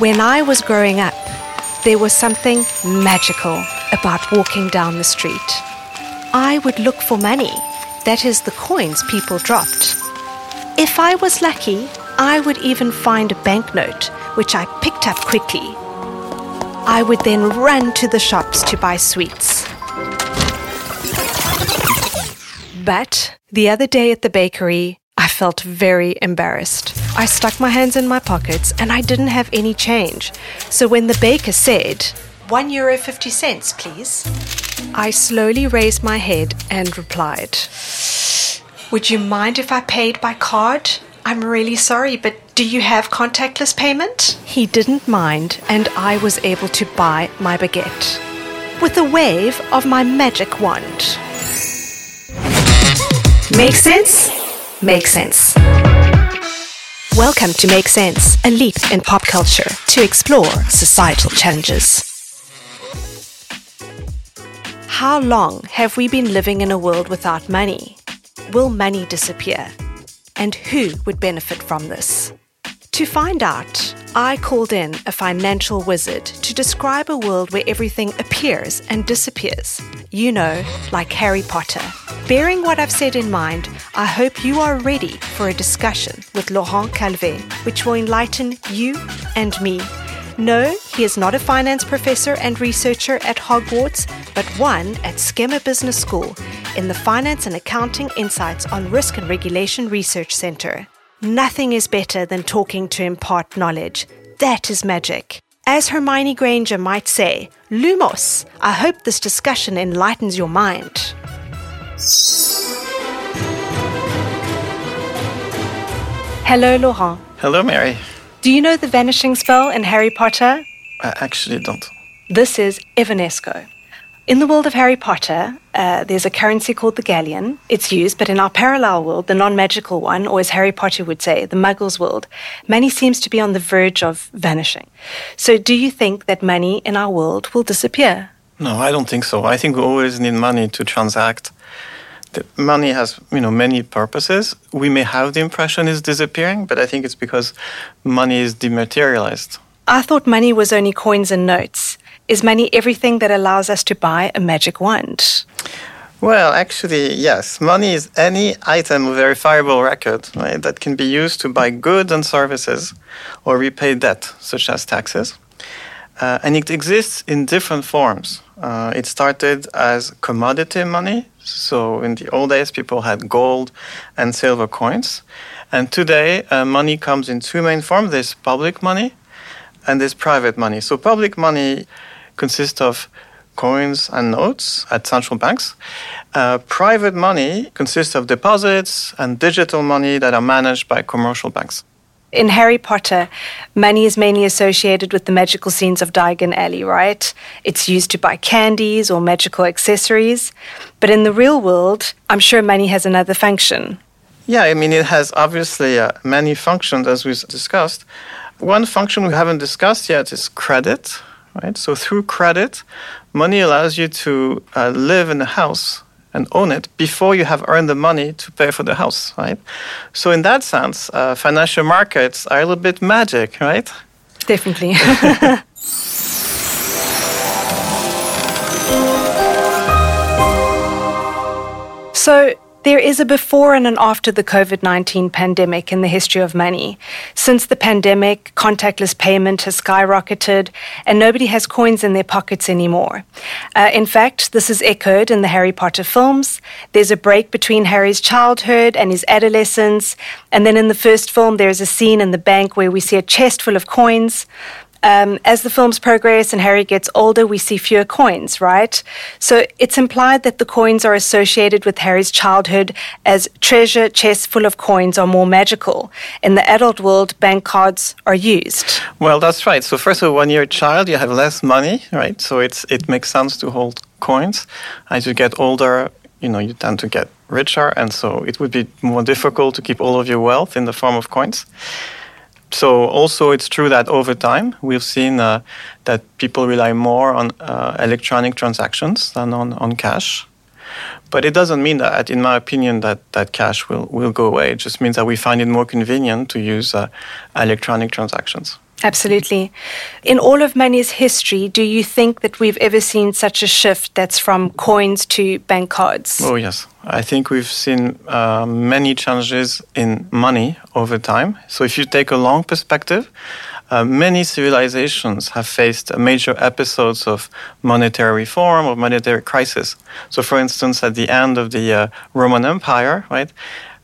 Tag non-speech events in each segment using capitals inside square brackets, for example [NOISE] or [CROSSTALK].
When I was growing up, there was something magical about walking down the street. I would look for money, that is, the coins people dropped. If I was lucky, I would even find a banknote, which I picked up quickly. I would then run to the shops to buy sweets. But the other day at the bakery, I felt very embarrassed. I stuck my hands in my pockets and I didn't have any change. So when the baker said, one euro fifty cents, please, I slowly raised my head and replied, Would you mind if I paid by card? I'm really sorry, but do you have contactless payment? He didn't mind, and I was able to buy my baguette with a wave of my magic wand. Make sense? Make sense. Welcome to Make Sense, a leap in pop culture to explore societal challenges. How long have we been living in a world without money? Will money disappear? And who would benefit from this? To find out, I called in a financial wizard to describe a world where everything appears and disappears. You know, like Harry Potter. Bearing what I've said in mind, I hope you are ready for a discussion with Laurent Calvet, which will enlighten you and me. No, he is not a finance professor and researcher at Hogwarts, but one at Skema Business School in the Finance and Accounting Insights on Risk and Regulation Research Center. Nothing is better than talking to impart knowledge. That is magic. As Hermione Granger might say, Lumos, I hope this discussion enlightens your mind. Hello, Laurent. Hello, Mary. Do you know the vanishing spell in Harry Potter? I actually don't. This is Evanesco. In the world of Harry Potter, uh, there's a currency called the galleon. It's used, but in our parallel world, the non magical one, or as Harry Potter would say, the muggles world, money seems to be on the verge of vanishing. So, do you think that money in our world will disappear? No, I don't think so. I think we always need money to transact. The money has, you know, many purposes. We may have the impression it's disappearing, but I think it's because money is dematerialized. I thought money was only coins and notes. Is money everything that allows us to buy a magic wand? Well, actually, yes. Money is any item verifiable record right, that can be used to buy goods and services or repay debt, such as taxes. Uh, and it exists in different forms. Uh, it started as commodity money. So in the old days, people had gold and silver coins. And today, uh, money comes in two main forms there's public money and there's private money. So public money consists of coins and notes at central banks. Uh, private money consists of deposits and digital money that are managed by commercial banks. In Harry Potter, money is mainly associated with the magical scenes of Diagon Alley, right? It's used to buy candies or magical accessories. But in the real world, I'm sure money has another function. Yeah, I mean, it has obviously uh, many functions, as we've discussed. One function we haven't discussed yet is credit, right? So through credit, money allows you to uh, live in a house and own it before you have earned the money to pay for the house, right? So in that sense, uh, financial markets are a little bit magic, right? Definitely. [LAUGHS] [LAUGHS] is a before and an after the COVID 19 pandemic in the history of money. Since the pandemic, contactless payment has skyrocketed and nobody has coins in their pockets anymore. Uh, in fact, this is echoed in the Harry Potter films. There's a break between Harry's childhood and his adolescence. And then in the first film, there's a scene in the bank where we see a chest full of coins. Um, as the films progress and Harry gets older, we see fewer coins, right? So it's implied that the coins are associated with Harry's childhood as treasure chests full of coins are more magical. In the adult world, bank cards are used. Well, that's right. So first of all, when you're a child, you have less money, right? So it's it makes sense to hold coins. As you get older, you know, you tend to get richer, and so it would be more difficult to keep all of your wealth in the form of coins so also it's true that over time we've seen uh, that people rely more on uh, electronic transactions than on, on cash. But it doesn't mean that, in my opinion, that, that cash will, will go away. It just means that we find it more convenient to use uh, electronic transactions. Absolutely. In all of money's history, do you think that we've ever seen such a shift that's from coins to bank cards? Oh, yes. I think we've seen uh, many changes in money over time. So, if you take a long perspective, uh, many civilizations have faced major episodes of monetary reform or monetary crisis. So, for instance, at the end of the uh, Roman Empire, right,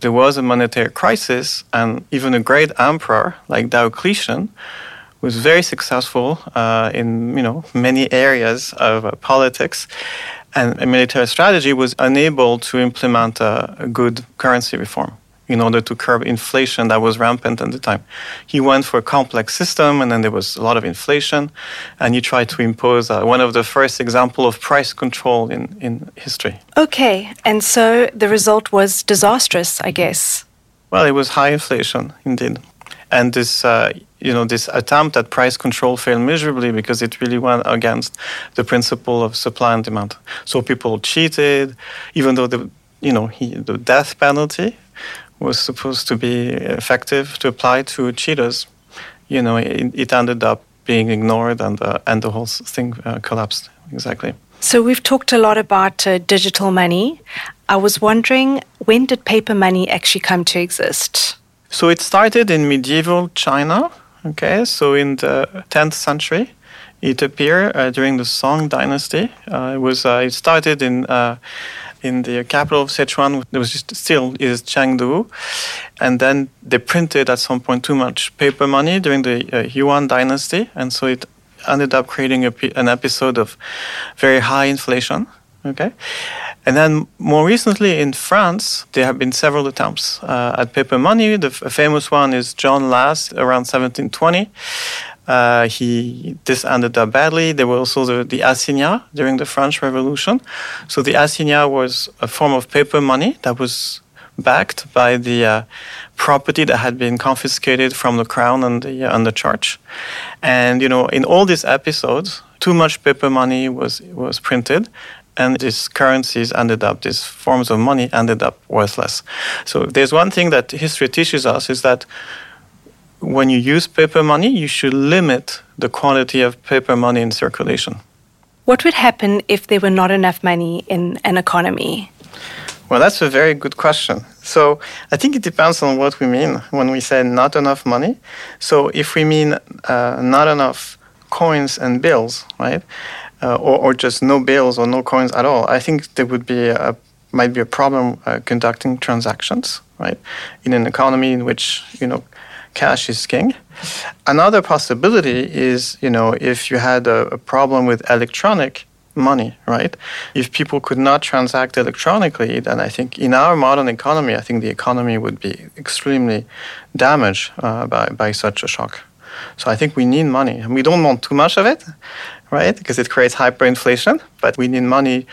there was a monetary crisis, and even a great emperor like Diocletian was very successful uh, in you know many areas of uh, politics, and a military strategy was unable to implement a, a good currency reform in order to curb inflation that was rampant at the time. He went for a complex system, and then there was a lot of inflation, and he tried to impose uh, one of the first example of price control in, in history. Okay, and so the result was disastrous, I guess. Well, it was high inflation, indeed. And this, uh, you know, this attempt at price control failed miserably because it really went against the principle of supply and demand. So people cheated, even though the, you know, he, the death penalty was supposed to be effective to apply to cheaters. You know, it, it ended up being ignored, and uh, and the whole thing uh, collapsed. Exactly. So we've talked a lot about uh, digital money. I was wondering when did paper money actually come to exist? So it started in medieval China. Okay, so in the 10th century, it appeared uh, during the Song Dynasty. Uh, it was uh, it started in in the capital of Sichuan. There was just still is Chengdu, and then they printed at some point too much paper money during the uh, Yuan dynasty, and so it ended up creating a, an episode of very high inflation. Okay, and then more recently in France, there have been several attempts uh, at paper money. The famous one is John Law's around 1720. Uh, he this ended up badly. There were also the, the assignats during the French Revolution. So the assignat was a form of paper money that was backed by the uh, property that had been confiscated from the crown and the uh, and the church. And you know, in all these episodes, too much paper money was was printed, and these currencies ended up, these forms of money ended up worthless. So there's one thing that history teaches us is that when you use paper money, you should limit the quantity of paper money in circulation. What would happen if there were not enough money in an economy? Well, that's a very good question. So I think it depends on what we mean when we say not enough money. So if we mean uh, not enough coins and bills, right, uh, or, or, just no bills or no coins at all, I think there would be a might be a problem uh, conducting transactions, right, in an economy in which you know cash is king. Another possibility is, you know, if you had a, a problem with electronic money, right? If people could not transact electronically, then I think in our modern economy, I think the economy would be extremely damaged uh, by, by such a shock. So I think we need money. And we don't want too much of it, right? Because it creates hyperinflation, but we need money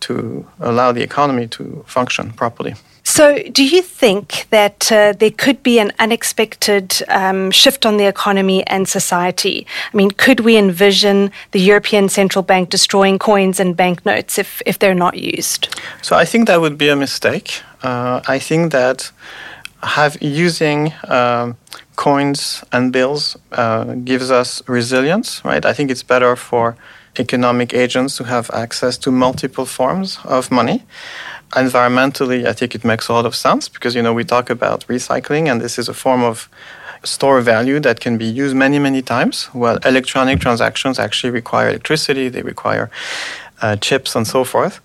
to allow the economy to function properly. So, do you think that uh, there could be an unexpected um, shift on the economy and society? I mean, could we envision the European Central Bank destroying coins and banknotes if, if they're not used? So, I think that would be a mistake. Uh, I think that have using um, coins and bills uh, gives us resilience, right? I think it's better for economic agents to have access to multiple forms of money environmentally, I think it makes a lot of sense because you know we talk about recycling, and this is a form of store value that can be used many many times. Well, electronic transactions actually require electricity; they require uh, chips and so forth.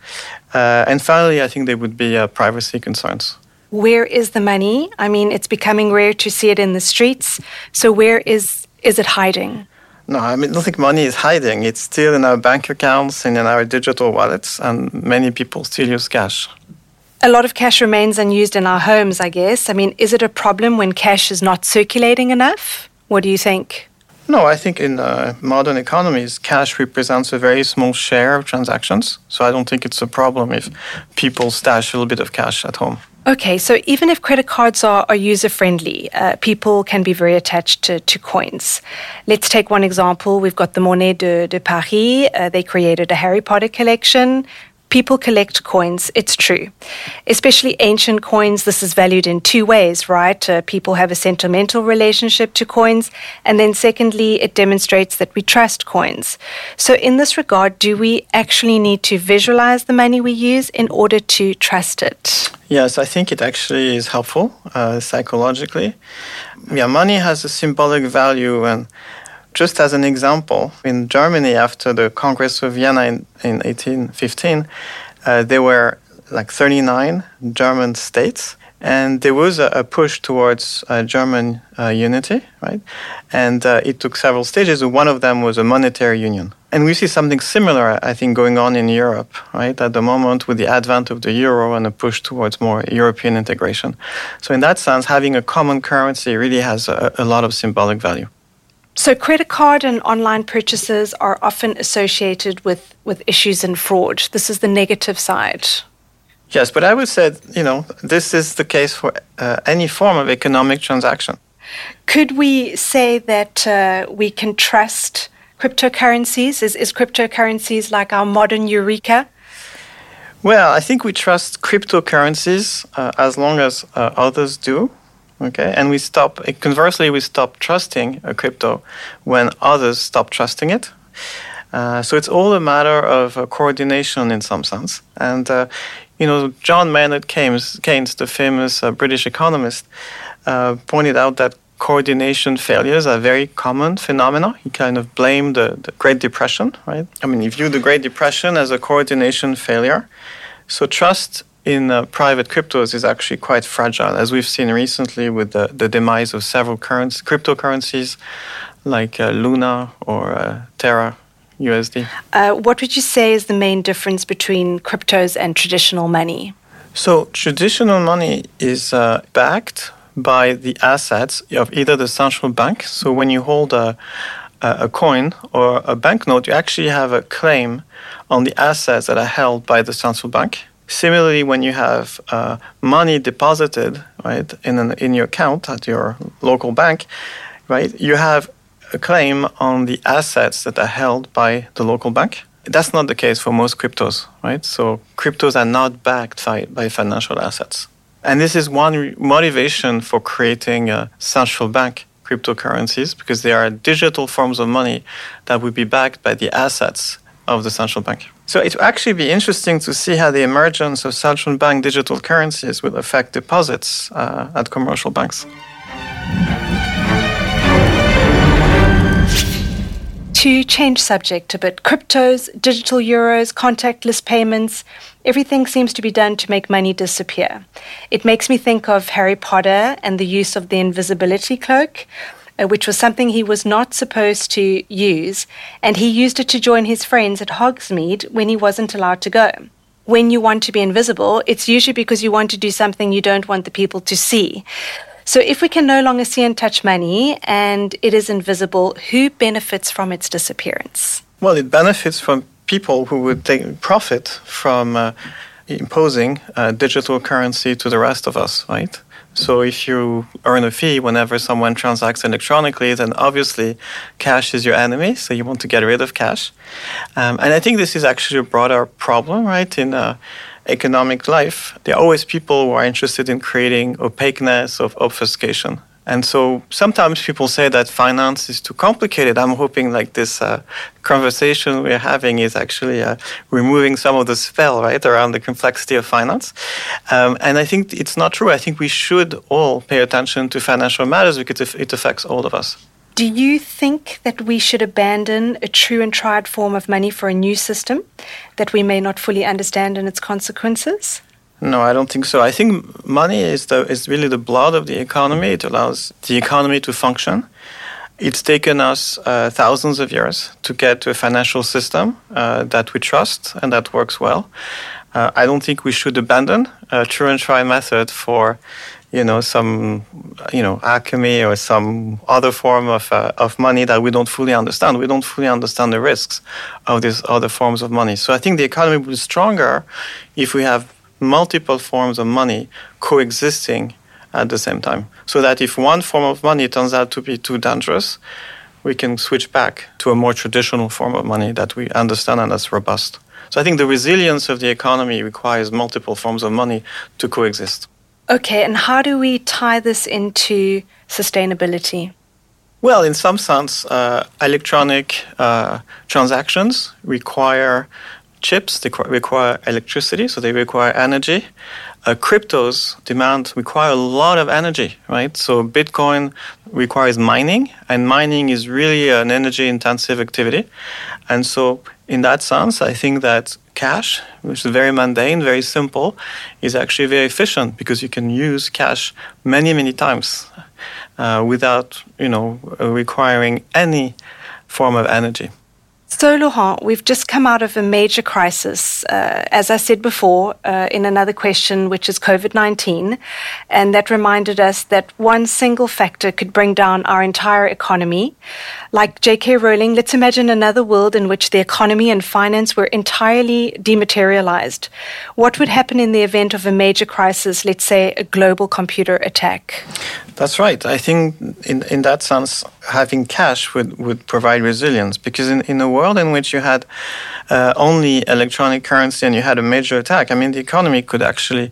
Uh, and finally, I think there would be uh, privacy concerns. Where is the money? I mean, it's becoming rare to see it in the streets. So where is is it hiding? No, I mean, I don't think money is hiding. It's still in our bank accounts and in our digital wallets, and many people still use cash. A lot of cash remains unused in our homes, I guess. I mean, is it a problem when cash is not circulating enough? What do you think? No, I think in uh, modern economies, cash represents a very small share of transactions. So I don't think it's a problem if people stash a little bit of cash at home. Okay, so even if credit cards are, are user friendly, uh, people can be very attached to, to coins. Let's take one example. We've got the Monnaie de, de Paris. Uh, they created a Harry Potter collection. People collect coins, it's true. Especially ancient coins, this is valued in two ways, right? Uh, people have a sentimental relationship to coins. And then, secondly, it demonstrates that we trust coins. So, in this regard, do we actually need to visualize the money we use in order to trust it? Yes, I think it actually is helpful uh, psychologically. Yeah, money has a symbolic value and just as an example, in Germany, after the Congress of Vienna in, in 1815, uh, there were like 39 German states, and there was a, a push towards uh, German uh, unity, right? And uh, it took several stages. One of them was a monetary union. And we see something similar, I think, going on in Europe, right, at the moment with the advent of the euro and a push towards more European integration. So, in that sense, having a common currency really has a, a lot of symbolic value. So, credit card and online purchases are often associated with, with issues in fraud. This is the negative side. Yes, but I would say, you know, this is the case for uh, any form of economic transaction. Could we say that uh, we can trust cryptocurrencies? Is, is cryptocurrencies like our modern Eureka? Well, I think we trust cryptocurrencies uh, as long as uh, others do. Okay, and we stop. Conversely, we stop trusting a crypto when others stop trusting it. Uh, so it's all a matter of uh, coordination in some sense. And uh, you know, John Maynard Keynes, Keynes the famous uh, British economist, uh, pointed out that coordination failures are very common phenomena. He kind of blamed the, the Great Depression, right? I mean, he viewed the Great Depression as a coordination failure. So trust in uh, private cryptos is actually quite fragile, as we've seen recently with the, the demise of several currencies, cryptocurrencies like uh, Luna or uh, Terra USD. Uh, what would you say is the main difference between cryptos and traditional money? So, traditional money is uh, backed by the assets of either the central bank. So, when you hold a, a coin or a banknote, you actually have a claim on the assets that are held by the central bank. Similarly, when you have uh, money deposited right in an, in your account at your local bank, right, you have a claim on the assets that are held by the local bank. That's not the case for most cryptos, right? So cryptos are not backed by, by financial assets. And this is one re- motivation for creating a central bank cryptocurrencies because they are digital forms of money that would be backed by the assets of the central bank. So it will actually be interesting to see how the emergence of central bank digital currencies will affect deposits uh, at commercial banks. To change subject a bit, cryptos, digital euros, contactless payments, everything seems to be done to make money disappear. It makes me think of Harry Potter and the use of the invisibility cloak uh, which was something he was not supposed to use, and he used it to join his friends at Hogsmeade when he wasn't allowed to go. When you want to be invisible, it's usually because you want to do something you don't want the people to see. So, if we can no longer see and touch money and it is invisible, who benefits from its disappearance? Well, it benefits from people who would take profit from uh, imposing uh, digital currency to the rest of us, right? So if you earn a fee whenever someone transacts electronically, then obviously cash is your enemy. So you want to get rid of cash. Um, and I think this is actually a broader problem, right? In uh, economic life, there are always people who are interested in creating opaqueness of obfuscation. And so sometimes people say that finance is too complicated. I'm hoping like this uh, conversation we're having is actually uh, removing some of the spell, right, around the complexity of finance. Um, and I think it's not true. I think we should all pay attention to financial matters because it affects all of us. Do you think that we should abandon a true and tried form of money for a new system that we may not fully understand in its consequences? No, I don't think so. I think money is the is really the blood of the economy. It allows the economy to function. It's taken us uh, thousands of years to get to a financial system uh, that we trust and that works well. Uh, I don't think we should abandon a true and try method for, you know, some, you know, alchemy or some other form of uh, of money that we don't fully understand. We don't fully understand the risks of these other forms of money. So I think the economy will be stronger if we have multiple forms of money coexisting at the same time. So that if one form of money turns out to be too dangerous, we can switch back to a more traditional form of money that we understand and that's robust. So I think the resilience of the economy requires multiple forms of money to coexist. Okay, and how do we tie this into sustainability? Well, in some sense, uh, electronic uh, transactions require chips, they require electricity, so they require energy. Uh, cryptos demand require a lot of energy, right? So Bitcoin requires mining, and mining is really an energy-intensive activity. And so, in that sense, I think that cash, which is very mundane, very simple, is actually very efficient because you can use cash many, many times uh, without, you know, requiring any form of energy. So, Laurent, we've just come out of a major crisis, uh, as I said before, uh, in another question, which is COVID 19. And that reminded us that one single factor could bring down our entire economy. Like J.K. Rowling, let's imagine another world in which the economy and finance were entirely dematerialized. What would happen in the event of a major crisis, let's say a global computer attack? That's right. I think, in, in that sense, having cash would, would provide resilience because, in, in a world in which you had uh, only electronic currency and you had a major attack, I mean, the economy could actually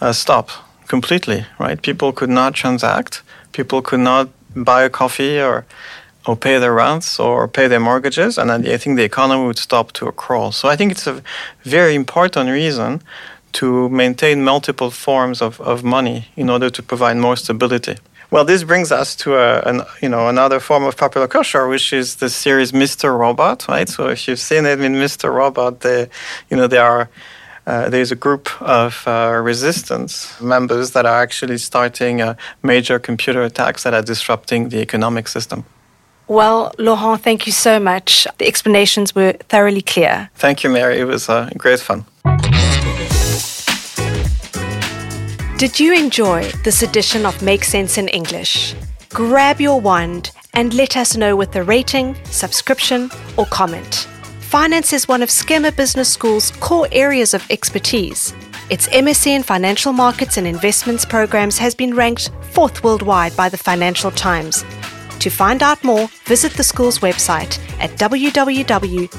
uh, stop completely, right? People could not transact, people could not buy a coffee or or pay their rents or pay their mortgages, and I think the economy would stop to a crawl. So I think it's a very important reason to maintain multiple forms of, of money in order to provide more stability. Well, this brings us to a, an, you know another form of popular culture, which is the series Mr. Robot, right? So if you've seen it in Mr. Robot, the, you know there are uh, there's a group of uh, resistance members that are actually starting uh, major computer attacks that are disrupting the economic system. Well, Laurent, thank you so much. The explanations were thoroughly clear. Thank you, Mary. It was uh, great fun. Did you enjoy this edition of Make Sense in English? Grab your wand and let us know with a rating, subscription, or comment. Finance is one of Skema Business School's core areas of expertise. Its MSc in Financial Markets and Investments programs has been ranked fourth worldwide by the Financial Times. To find out more, visit the school's website at www.skema.edu.